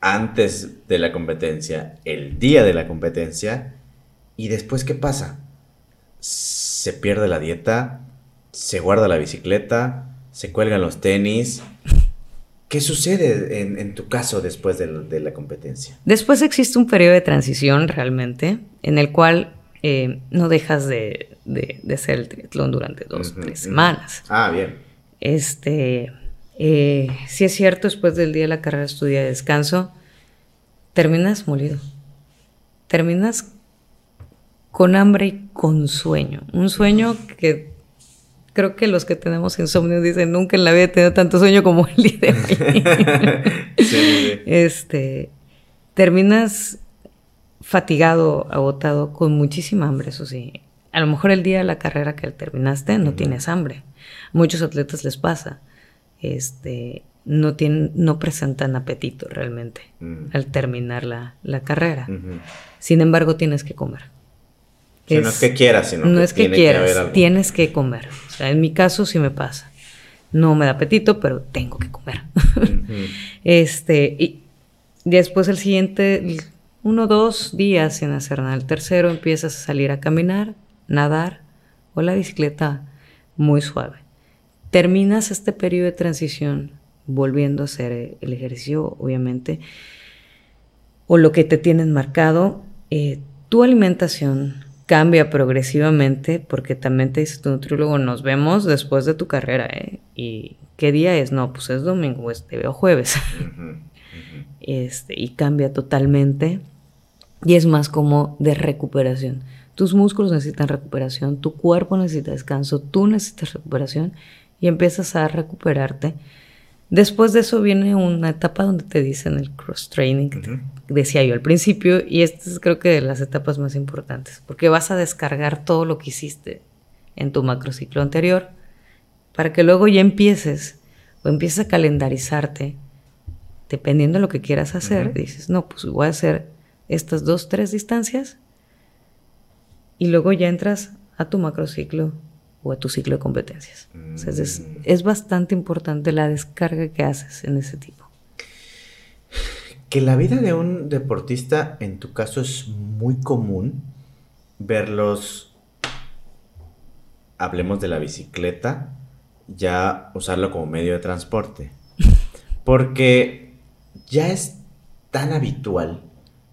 antes de la competencia, el día de la competencia, y después ¿qué pasa? Se pierde la dieta, se guarda la bicicleta, se cuelgan los tenis. ¿Qué sucede en, tu caso después de, la competencia? Después existe un periodo de transición realmente, en el cual eh, no dejas de, hacer el triatlón durante dos, o tres semanas. Ah, bien. Este, eh, si es cierto, después del día de la carrera estudia de descanso, terminas molido. Terminas con hambre y con sueño. Un sueño que creo que los que tenemos insomnio dicen nunca en la vida he tenido tanto sueño como el día de hoy. Este, terminas fatigado, agotado, con muchísima hambre, eso sí. A lo mejor el día de la carrera que terminaste no tienes hambre. muchos atletas les pasa. Este, no, tienen, no presentan apetito realmente mm. al terminar la, carrera. Sin embargo, tienes que comer. no es que quieras, sino no es que quieras, tienes que comer. O sea, en mi caso sí me pasa. No me da apetito, pero tengo que comer. este, y después el siguiente, uno o dos días sin hacer nada. El tercero empiezas a salir a caminar, nadar o la bicicleta muy suave. Terminas este periodo de transición volviendo a hacer el ejercicio, obviamente, o lo que te tienen marcado, eh, tu alimentación cambia progresivamente porque también te dice tu nutriólogo, nos vemos después de tu carrera, ¿eh? ¿Y qué día es? No, pues es domingo, pues te veo jueves. Este, y cambia totalmente y es más como de recuperación. Tus músculos necesitan recuperación, tu cuerpo necesita descanso, tú necesitas recuperación y empiezas a recuperarte. Después de eso viene una etapa donde te dicen el cross-training, decía yo al principio, y esta es creo que de las etapas más importantes, porque vas a descargar todo lo que hiciste en tu macrociclo anterior para que luego ya empieces o empieces a calendarizarte, dependiendo de lo que quieras hacer, dices, no, pues voy a hacer estas dos, tres distancias, y luego ya entras a tu macrociclo o a tu ciclo de competencias. es, mm. es, bastante importante la descarga que haces en ese tipo. Que la vida de un deportista, en tu caso, es muy común verlos, hablemos de la bicicleta, ya usarlo como medio de transporte. Porque ya es tan habitual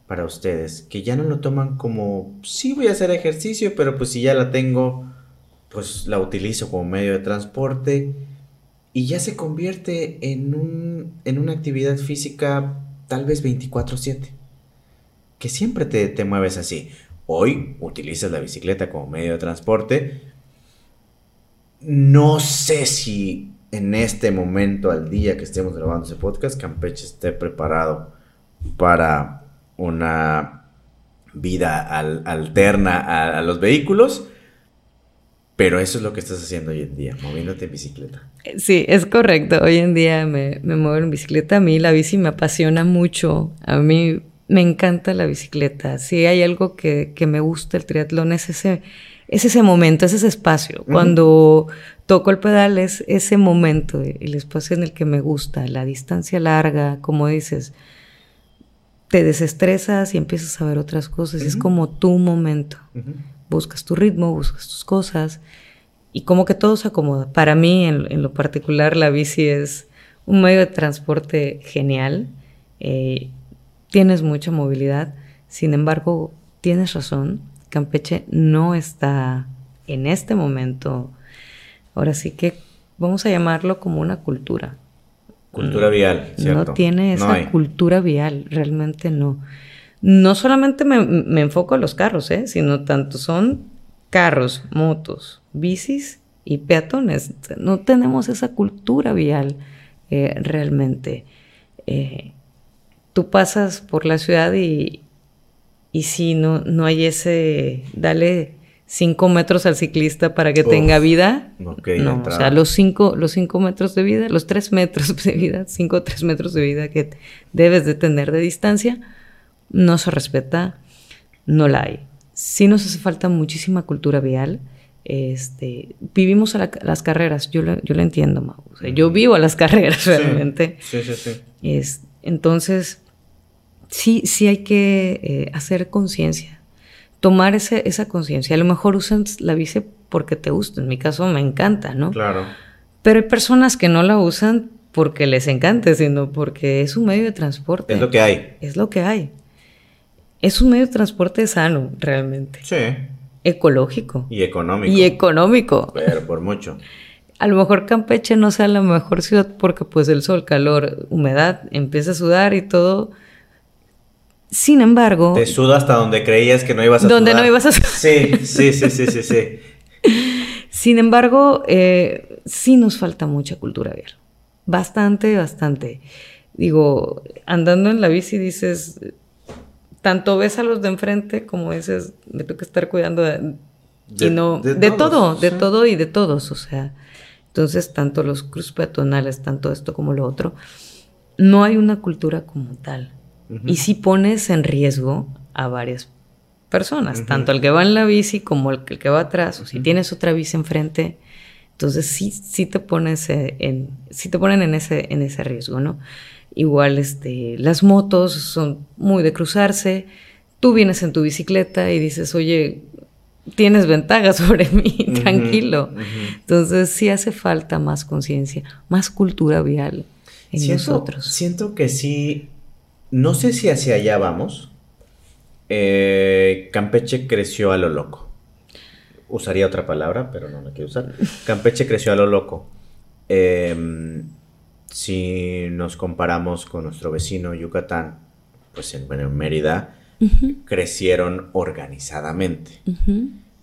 para ustedes que ya no lo toman como, sí voy a hacer ejercicio, pero pues si ya la tengo, pues la utilizo como medio de transporte y ya se convierte en, un, en una actividad física tal vez 24/7, que siempre te, te mueves así. Hoy utilizas la bicicleta como medio de transporte. No sé si en este momento, al día que estemos grabando ese podcast, Campeche esté preparado para una vida alterna a los vehículos pero eso es lo que estás haciendo hoy en día, moviéndote en bicicleta. Sí, es correcto. Hoy en día me, muevo en bicicleta. A mí la bici me apasiona mucho. A mí me encanta la bicicleta. Si hay algo que, me gusta el triatlón es ese, es ese momento, es ese espacio. Cuando toco el pedal es ese momento, el espacio en el que me gusta, la distancia larga, como dices, te desestresas y empiezas a ver otras cosas. Es como tu momento buscas tu ritmo, buscas tus cosas y como que todo se acomoda. Para mí, en, lo particular, la bici es un medio de transporte genial. Eh, tienes mucha movilidad, sin embargo, tienes razón, Campeche no está en este momento, ahora sí que vamos a llamarlo como una cultura. Cultura vial, ¿cierto? No tiene esa cultura vial, realmente no. No solamente me, enfoco a los carros, ¿eh? sino tanto son carros, motos, bicis y peatones. No tenemos esa cultura vial eh, realmente. Eh, tú pasas por la ciudad y, y si no, no hay ese, dale cinco metros al ciclista para que tenga vida. no, o sea, los cinco, los cinco metros de vida, los tres metros de vida, cinco o tres metros de vida que debes de tener de distancia, no se respeta, no la hay. Sí nos hace falta muchísima cultura vial. Este, vivimos a, las carreras, yo lo, yo lo entiendo, yo vivo a las carreras realmente. Sí, sí, sí. Es, entonces, sí, sí hay que eh, hacer conciencia, tomar ese, esa conciencia. A lo mejor usan la bici porque te gusta, en mi caso me encanta, ¿no? Claro. Pero hay personas que no la usan porque les encante, sino porque es un medio de transporte. Es lo que hay. Es lo que hay. Es un medio de transporte sano, realmente. Sí. Ecológico. Y económico. Y económico. Pero por mucho. A lo mejor Campeche no sea la mejor ciudad porque pues el sol, calor, humedad, empieza a sudar y todo sin embargo... Te sudo hasta donde creías que no ibas a Donde no ibas a Sí, sí, sí, sí, sí, sí. Sin embargo, eh, sí nos falta mucha cultura vial. Bastante, bastante. Digo, andando en la bici dices, tanto ves a los de enfrente como dices, me tengo que estar cuidando de, de, no, de, todo, de todo y de todos. O sea, entonces tanto los cruz peatonales, tanto esto como lo otro, no hay una cultura como tal. Y si pones en riesgo a varias personas, tanto el que va en la bici como el, que va atrás, o si tienes otra bici enfrente, entonces sí, sí te pones en, sí te ponen en ese, en ese riesgo, ¿no? Igual este, las motos son muy de cruzarse, tú vienes en tu bicicleta y dices, oye, tienes ventaja sobre mí, tranquilo. Entonces sí hace falta más conciencia, más cultura vial en nosotros. Siento que sí no sé si hacia allá vamos. Eh, Campeche creció a lo loco. Usaría otra palabra, pero no la quiero usar. Campeche creció a lo loco. Em, si nos comparamos con nuestro vecino Yucatán, pues en, Mérida crecieron organizadamente.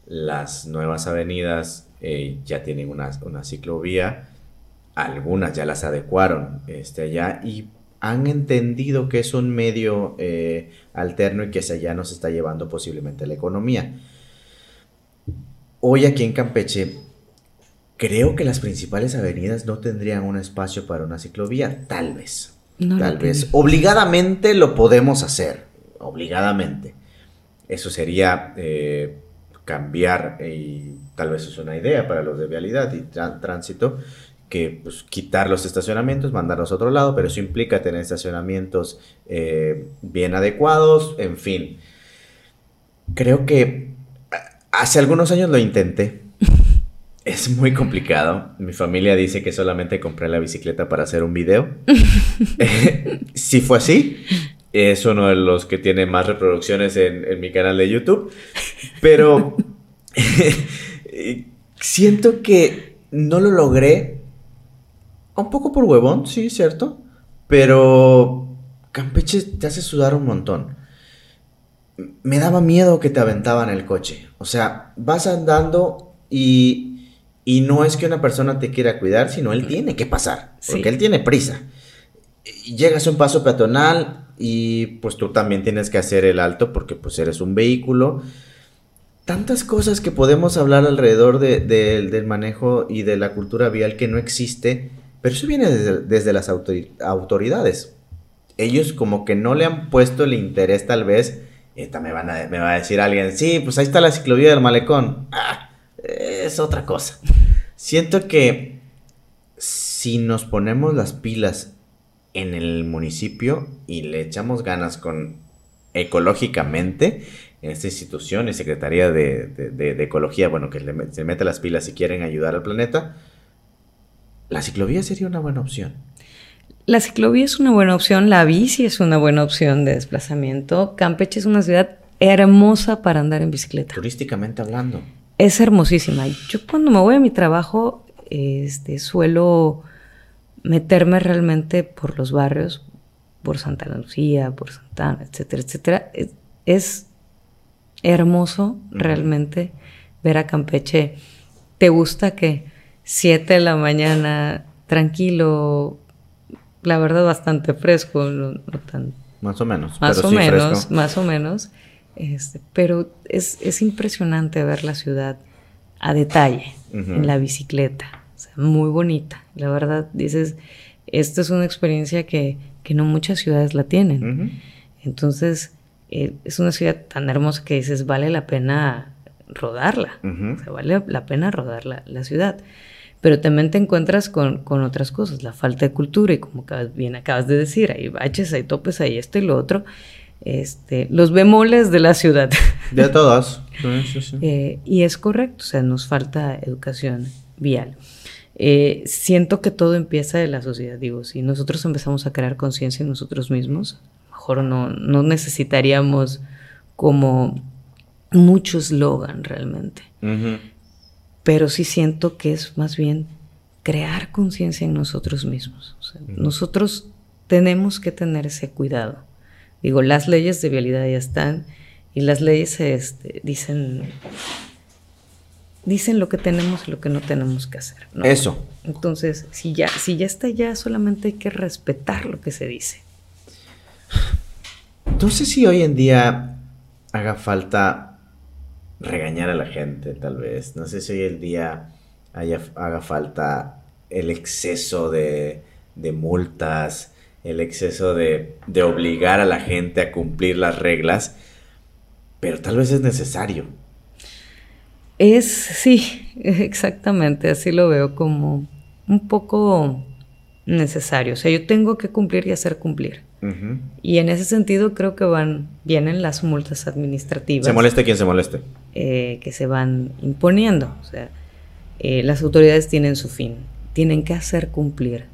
Las nuevas avenidas eh, ya tienen una, una, ciclovía, algunas ya las adecuaron este, allá y han entendido que es un medio eh, alterno y que hacia allá nos está llevando posiblemente la economía. Hoy aquí en Campeche, creo que las principales avenidas no tendrían un espacio para una ciclovía, tal vez. tal vez. Obligadamente lo podemos hacer, obligadamente. Eso sería eh, cambiar, y tal vez es una idea para los de vialidad y tránsito, que pues, quitar los estacionamientos, mandarlos a otro lado, pero eso implica tener estacionamientos eh, bien adecuados, en fin. Creo que hace algunos años lo intenté. Es muy complicado. Mi familia dice que solamente compré la bicicleta para hacer un video. si fue así, es uno de los que tiene más reproducciones en, en mi canal de YouTube. Pero siento que no lo logré un poco por huevón, sí, cierto. Pero Campeche te hace sudar un montón. Me daba miedo que te aventaban el coche. O sea, vas andando y, y no es que una persona te quiera cuidar, sino él tiene que pasar. Porque él tiene prisa. llegas a un paso peatonal y pues tú también tienes que hacer el alto porque pues eres un vehículo. Tantas cosas que podemos hablar alrededor del manejo y de la cultura vial que no existe pero eso viene desde, las autoridades. Ellos como que no le han puesto el interés tal vez. Esta me, van a, me va a decir alguien, sí, pues ahí está la ciclovía del malecón. Ah, es otra cosa. Siento que si nos ponemos las pilas en el municipio y le echamos ganas con ecológicamente, en esta institución, en Secretaría de, Ecología, bueno, que se mete las pilas si quieren ayudar al planeta, la ciclovía sería una buena opción. La ciclovía es una buena opción, la bici es una buena opción de desplazamiento. Campeche es una ciudad hermosa para andar en bicicleta. Turísticamente hablando. Es hermosísima. Yo cuando me voy a mi trabajo, este, suelo meterme realmente por los barrios, por Santa Lucía, por Santana, etcétera, etcétera. Es, hermoso realmente ver a Campeche. ¿Te gusta que 7 de la mañana, tranquilo, la verdad bastante fresco, no, tan... Más o menos. Más o menos, más o menos. Este, pero es, impresionante ver la ciudad a detalle, en la bicicleta. muy bonita. La verdad, dices, esta es una experiencia que, no muchas ciudades la tienen. Entonces, eh, es una ciudad tan hermosa que dices, vale la pena rodarla. vale la pena rodar la, ciudad. Pero también te encuentras con, otras cosas, la falta de cultura y como bien acabas de decir, hay baches, hay topes, hay esto y lo otro. Este, los bemoles de la ciudad. De todas. Eh, y es correcto, o sea, nos falta educación vial. Eh, siento que todo empieza de la sociedad, digo, si nosotros empezamos a crear conciencia en nosotros mismos, mejor no, no necesitaríamos como mucho eslogan realmente. Pero sí siento que es más bien crear conciencia en nosotros mismos. Nosotros tenemos que tener ese cuidado. Digo, las leyes de vialidad ya están y las leyes este, dicen dicen lo que tenemos y lo que no tenemos que hacer. Eso. Entonces, si ya, si ya está ya, solamente hay que respetar lo que se dice. No sé si hoy en día haga falta regañar a la gente, tal vez. No sé si hoy el día haya, haga falta el exceso de, multas, el exceso de, de, obligar a la gente a cumplir las reglas, pero tal vez es necesario. Es, sí, exactamente, así lo veo como un poco necesario. O sea, yo tengo que cumplir y hacer cumplir. Y en ese sentido creo que van, vienen las multas administrativas. Se moleste quien se moleste. Eh, que se van imponiendo. O sea, eh, las autoridades tienen su fin, tienen que hacer cumplir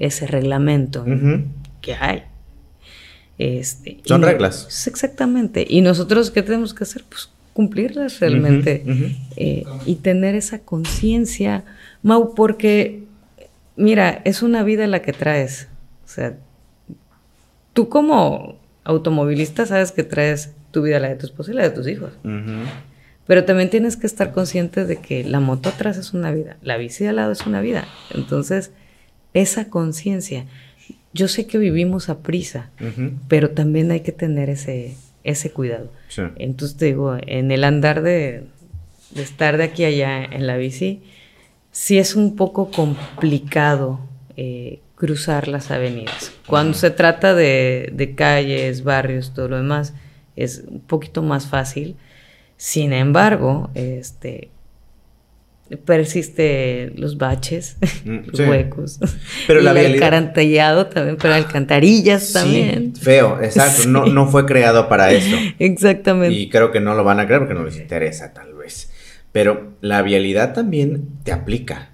ese reglamento que hay. Este, Son reglas. Exactamente. Y nosotros, ¿qué tenemos que hacer? Pues cumplirlas realmente eh, y tener esa conciencia, Mau, porque, mira, es una vida la que traes. O sea, tú como automovilista sabes que traes tu vida, la de tu esposa y la de tus hijos. Pero también tienes que estar consciente de que la moto atrás es una vida, la bici al lado es una vida. Entonces, esa conciencia. Yo sé que vivimos a prisa, pero también hay que tener ese, ese cuidado. Entonces te digo, en el andar de, estar de aquí a allá en la bici, sí es un poco complicado eh, cruzar las avenidas. Cuando se trata de, calles, barrios, todo lo demás, es un poquito más fácil. Sin embargo, este persiste los baches, mm, los huecos. Pero la el alcantarillado también, pero alcantarillas también. feo, exacto. No, no fue creado para eso. Exactamente. Y creo que no lo van a creer porque no les interesa, tal vez. Pero la vialidad también te aplica.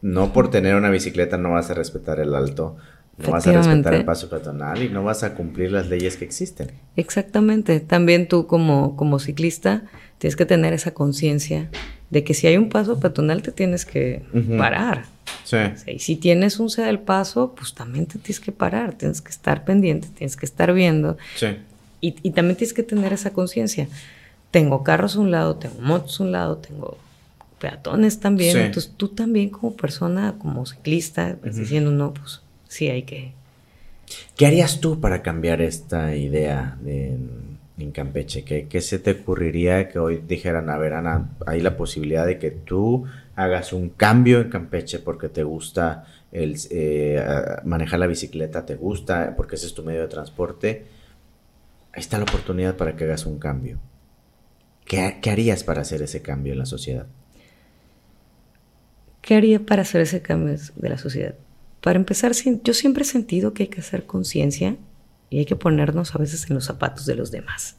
No por tener una bicicleta no vas a respetar el alto, no vas a respetar el paso peatonal y no vas a cumplir las leyes que existen. Exactamente. También tú como, como ciclista tienes que tener esa conciencia de que si hay un paso peatonal te tienes que parar. Sí. y si tienes un del paso, pues también te tienes que parar, tienes que estar pendiente, tienes que estar viendo. Sí. Y, y también tienes que tener esa conciencia. Tengo carros a un lado, tengo motos a un lado, tengo peatones también. Entonces tú también como persona, como ciclista, diciendo, no, pues sí hay que... ¿Qué harías tú para cambiar esta idea de, en Campeche? ¿Qué, se te ocurriría que hoy dijeran, a ver, Ana, hay la posibilidad de que tú hagas un cambio en Campeche porque te gusta el, eh, manejar la bicicleta, te gusta porque ese es tu medio de transporte? Ahí está la oportunidad para que hagas un cambio. ¿Qué, ¿Qué harías para hacer ese cambio en la sociedad? ¿Qué haría para hacer ese cambio de la sociedad? Para empezar, yo siempre he sentido que hay que hacer conciencia y hay que ponernos a veces en los zapatos de los demás.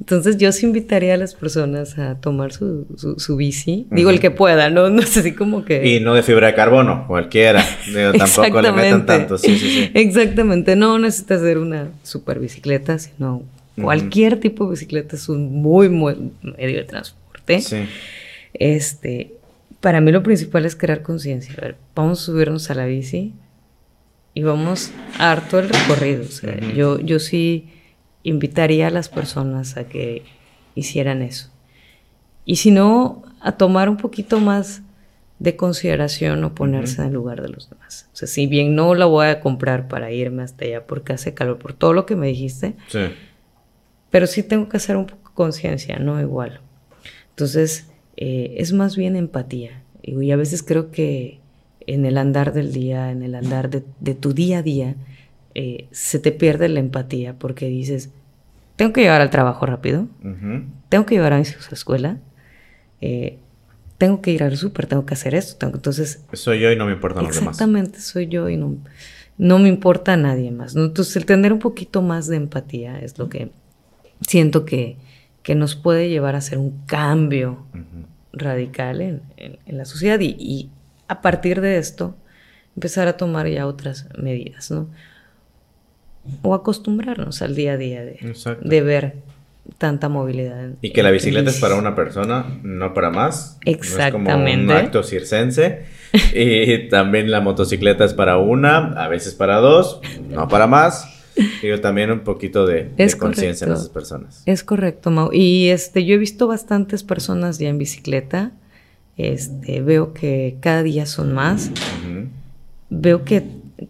Entonces yo sí invitaría a las personas a tomar su, su, bici, digo el que pueda, ¿no? No sé si como que... Y no de fibra de carbono, cualquiera, tampoco le metan tanto, sí, sí, sí. Exactamente, no necesitas hacer una super bicicleta, sino Cualquier tipo de bicicleta es un muy buen medio de transporte. Sí. Este, para mí lo principal es crear conciencia. A ver, vamos a subirnos a la bici y vamos todo el recorrido. yo, yo sí invitaría a las personas a que hicieran eso. Y si no, a tomar un poquito más de consideración o ponerse en el lugar de los demás. O sea, si bien no la voy a comprar para irme hasta allá porque hace calor, por todo lo que me dijiste, sí. pero sí tengo que hacer un poco conciencia, no igual. Entonces, eh, es más bien empatía. Y a veces creo que en el andar del día, en el andar de, tu día a día, eh, se te pierde la empatía porque dices, tengo que llevar al trabajo rápido, tengo que llevar a mis hijos a la escuela, eh, tengo que ir al súper, tengo que hacer esto, entonces... Soy yo y no me importan los demás. Exactamente, soy yo y no, no me importa a nadie más. Entonces el tener un poquito más de empatía es lo que siento que, que nos puede llevar a hacer un cambio radical en, la sociedad y, a partir de esto empezar a tomar ya otras medidas, ¿no? O acostumbrarnos al día a día de, de ver tanta movilidad. y que la bicicleta es para una persona, no para más. Exactamente. es como un acto circense. y también la motocicleta es para una, a veces para dos, no para más. Y también un poquito de, conciencia en esas personas. Es correcto, Mau. Y este, yo he visto bastantes personas ya en bicicleta. Este, veo que cada día son más. Veo que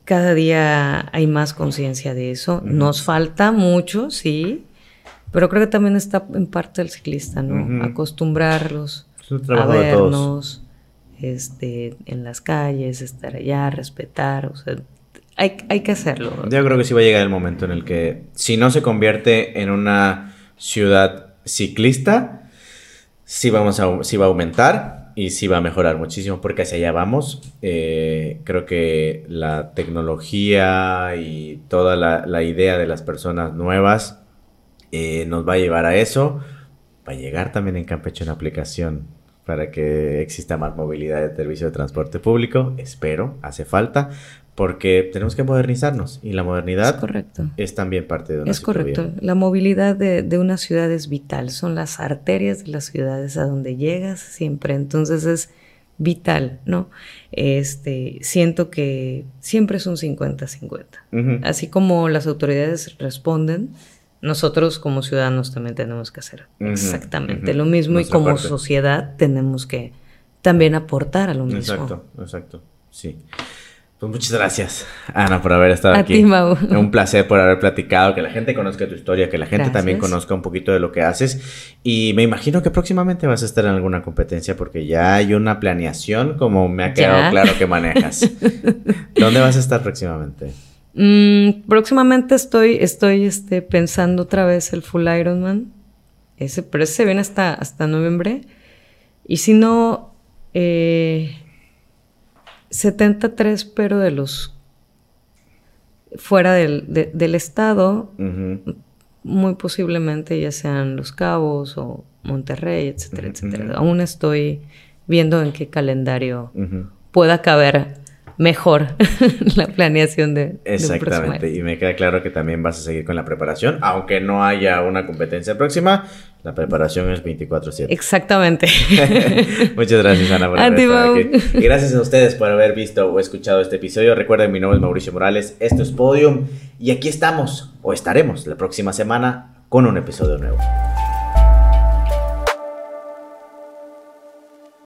cada día hay más conciencia de eso. Nos falta mucho, sí. Pero creo que también está en parte del ciclista, ¿no? Acostumbrarlos a vernos este, en las calles, estar allá, respetar. O sea, hay, que hacerlo. Yo creo que sí va a llegar el momento en el que, si no se convierte en una ciudad ciclista, sí, vamos a, sí va a aumentar y sí va a mejorar muchísimo porque hacia allá vamos. Eh, creo que la tecnología y toda la, idea de las personas nuevas eh, nos va a llevar a eso. Va a llegar también en Campeche una aplicación para que exista más movilidad de servicio de transporte público. Espero, hace falta porque tenemos que modernizarnos y la modernidad es, correcto. es también parte de una Es correcto. La movilidad de, una ciudad es vital, son las arterias de las ciudades a donde llegas siempre, entonces es vital, ¿no? Este, siento que siempre es un 50-50. Así como las autoridades responden, nosotros como ciudadanos también tenemos que hacer exactamente lo mismo y como sociedad tenemos que también aportar a lo mismo. Exacto, exacto, sí. Pues muchas gracias, Ana, por haber estado a aquí. Ti, Mau. Un placer por haber platicado, que la gente conozca tu historia, que la gente también conozca un poquito de lo que haces. Y me imagino que próximamente vas a estar en alguna competencia porque ya hay una planeación, como me ha quedado claro que manejas. ¿Dónde vas a estar próximamente? Mm, próximamente estoy, estoy este, pensando otra vez el Full Ironman. Ese, pero ese se viene hasta, hasta noviembre. Y si no, eh, 73, pero de los fuera del, del estado, muy posiblemente ya sean Los Cabos o Monterrey, etcétera, etcétera. Aún estoy viendo en qué calendario pueda caber mejor la planeación de... Exactamente, y me queda claro que también vas a seguir con la preparación, aunque no haya una competencia próxima, la preparación es 24/7. Exactamente. Muchas gracias, Ana, por haber estado aquí. Y gracias a ustedes por haber visto o escuchado este episodio. Recuerden, mi nombre es Mauricio Morales, esto es Podium, y aquí estamos, o estaremos la próxima semana con un episodio nuevo.